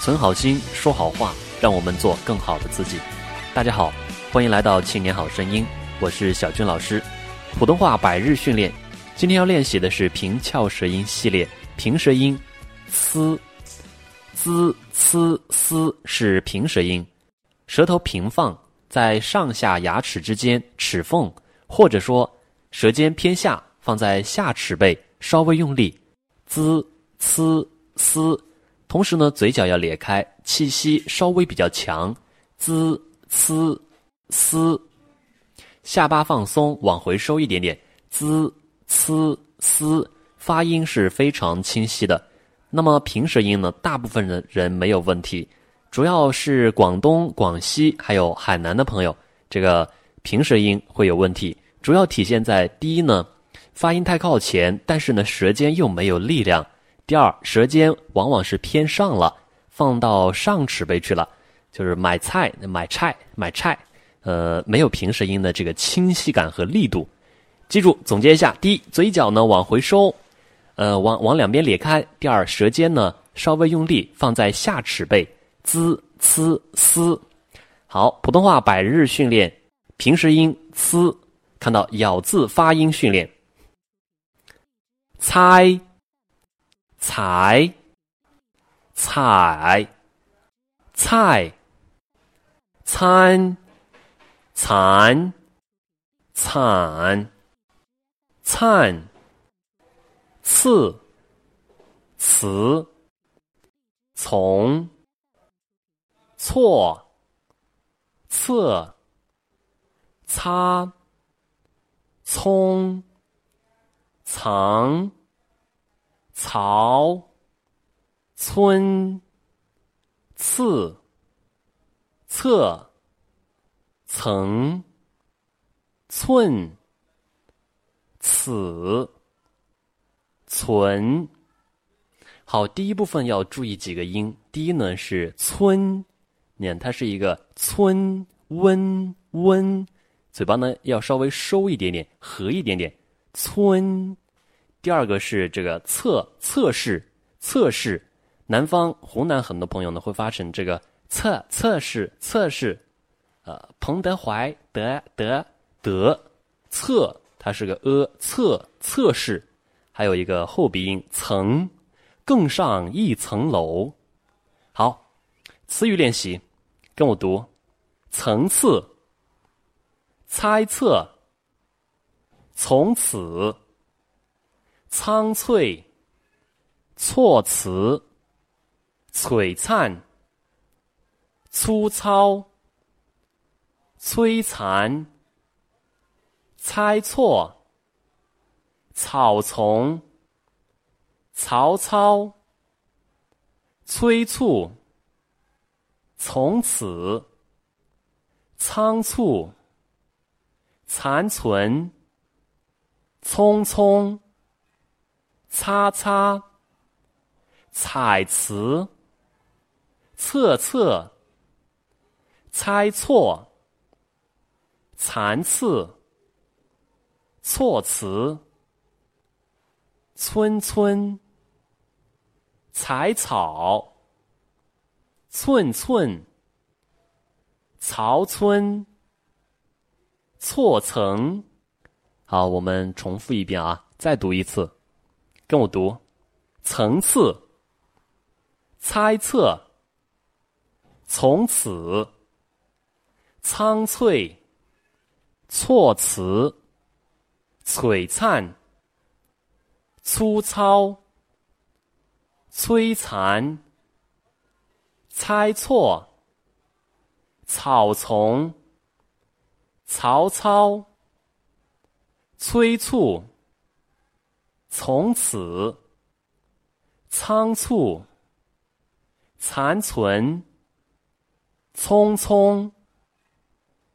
存好心，说好话，让我们做更好的自己。大家好，欢迎来到《青年好声音》，我是小军老师。普通话百日训练，今天要练习的是平翘舌音系列。平舌音，c、z、c、s 是平舌音，舌头平放在上下牙齿之间齿缝，或者说舌尖偏下，放在下齿背，稍微用力，z、c、s。同时呢，嘴角要咧开，气息稍微比较强，z、c、s，下巴放松，往回收一点点，z、c、s，发音是非常清晰的。那么平舌音呢，大部分人人没有问题，主要是广东、广西还有海南的朋友，这个平舌音会有问题，主要体现在第一呢，发音太靠前，但是呢，舌尖又没有力量。第二，舌尖往往是偏上了，放到上齿背去了，就是买菜、买菜、买菜，呃，没有平舌音的这个清晰感和力度。记住，总结一下：第一，嘴角呢往回收，呃，往往两边咧开；第二，舌尖呢稍微用力，放在下齿背，z、c、s。好，普通话百日训练，平舌音呲看到咬字发音训练，猜。采，采，菜，餐，蚕，惨，灿，刺，词，从，错，侧，擦，葱，藏。曹，村，次，侧，层，寸，此，存。好，第一部分要注意几个音。第一呢是村，你看它是一个村温温，嘴巴呢要稍微收一点点，合一点点，村。第二个是这个测测试测试，南方湖南很多朋友呢会发成这个测测试测试，呃，彭德怀德德德测，它是个呃测测试，还有一个后鼻音层，更上一层楼。好，词语练习，跟我读，层次，猜测，从此。苍翠，措辞，璀璨，粗糙，摧残，猜错，草丛，曹操，催促，从此，仓促，残存，匆匆。擦擦，彩词，测测，猜错，残次，措辞，村村，采草，寸寸，曹村，错层。好，我们重复一遍啊，再读一次。跟我读：层次、猜测、从此、苍翠、措辞、璀璨、粗糙、摧残、猜错、草丛、曹操、催促。从此，仓促，残存，匆匆，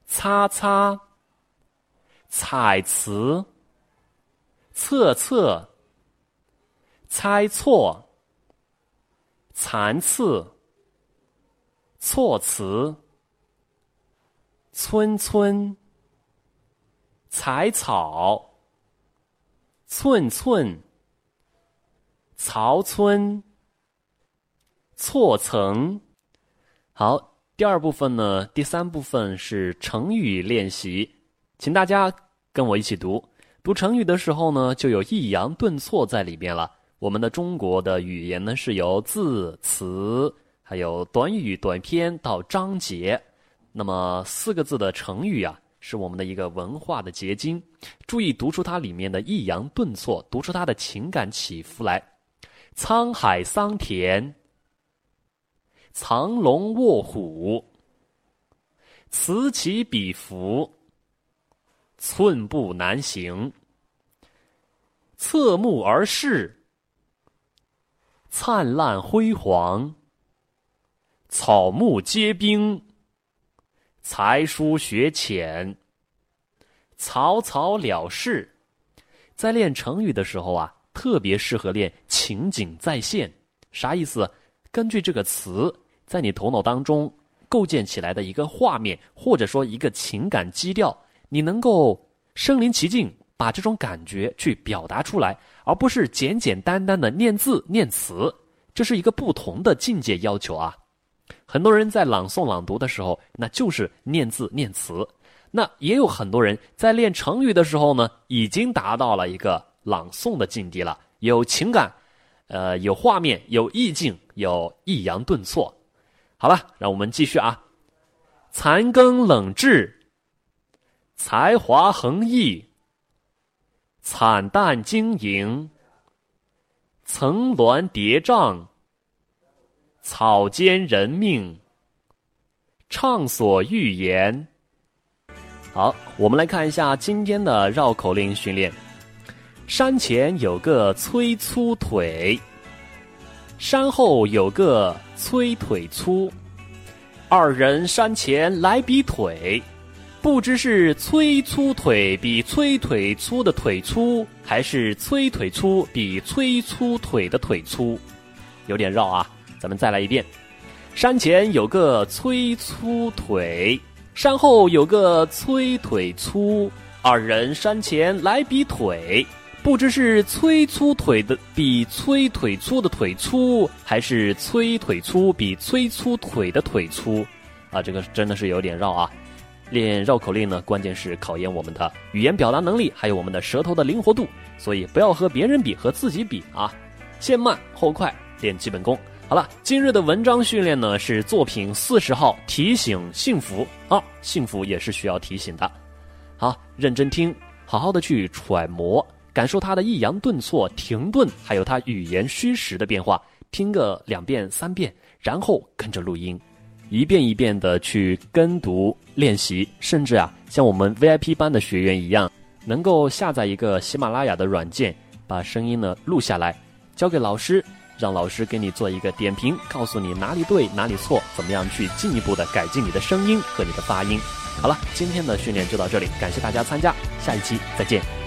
擦擦，彩词，测测，猜错，残次，措辞，村村，采草。寸寸，曹村，错层。好，第二部分呢，第三部分是成语练习，请大家跟我一起读。读成语的时候呢，就有抑扬顿挫在里边了。我们的中国的语言呢，是由字词，还有短语、短篇到章节，那么四个字的成语啊，是我们的一个文化的结晶。注意读出它里面的抑扬顿挫，读出它的情感起伏来。沧海桑田，藏龙卧虎，此起彼伏。寸步难行，侧目而视，灿烂辉煌，草木皆兵，才疏学浅，草草了事。在练成语的时候啊，特别适合练情景再现。啥意思？根据这个词，在你头脑当中构建起来的一个画面，或者说一个情感基调。你能够身临其境，把这种感觉去表达出来，而不是简简单单的念字念词，这是一个不同的境界要求啊。很多人在朗诵朗读的时候，那就是念字念词；那也有很多人在练成语的时候呢，已经达到了一个朗诵的境地了，有情感，呃，有画面，有意境，有抑扬顿挫。好了，让我们继续啊，残羹冷炙。才华横溢，惨淡经营，层峦叠嶂，草菅人命，畅所欲言。好，我们来看一下今天的绕口令训练。山前有个催粗腿，山后有个催腿粗，二人山前来比腿。不知是催粗腿比催腿粗的腿粗，还是催腿粗比催粗腿的腿粗，有点绕啊。咱们再来一遍：山前有个催粗腿，山后有个催腿粗，二人山前来比腿，不知是催粗腿的比催腿粗的腿粗，还是催腿粗比催粗腿的腿粗。啊，这个真的是有点绕啊。练绕口令呢，关键是考验我们的语言表达能力，还有我们的舌头的灵活度。所以不要和别人比，和自己比啊！先慢后快，练基本功。好了，今日的文章训练呢是作品四十号，提醒幸福啊，幸福也是需要提醒的。好，认真听，好好的去揣摩，感受它的抑扬顿挫、停顿，还有它语言虚实的变化。听个两遍三遍，然后跟着录音。一遍一遍的去跟读练习，甚至啊，像我们 VIP 班的学员一样，能够下载一个喜马拉雅的软件，把声音呢录下来，交给老师，让老师给你做一个点评，告诉你哪里对哪里错，怎么样去进一步的改进你的声音和你的发音。好了，今天的训练就到这里，感谢大家参加，下一期再见。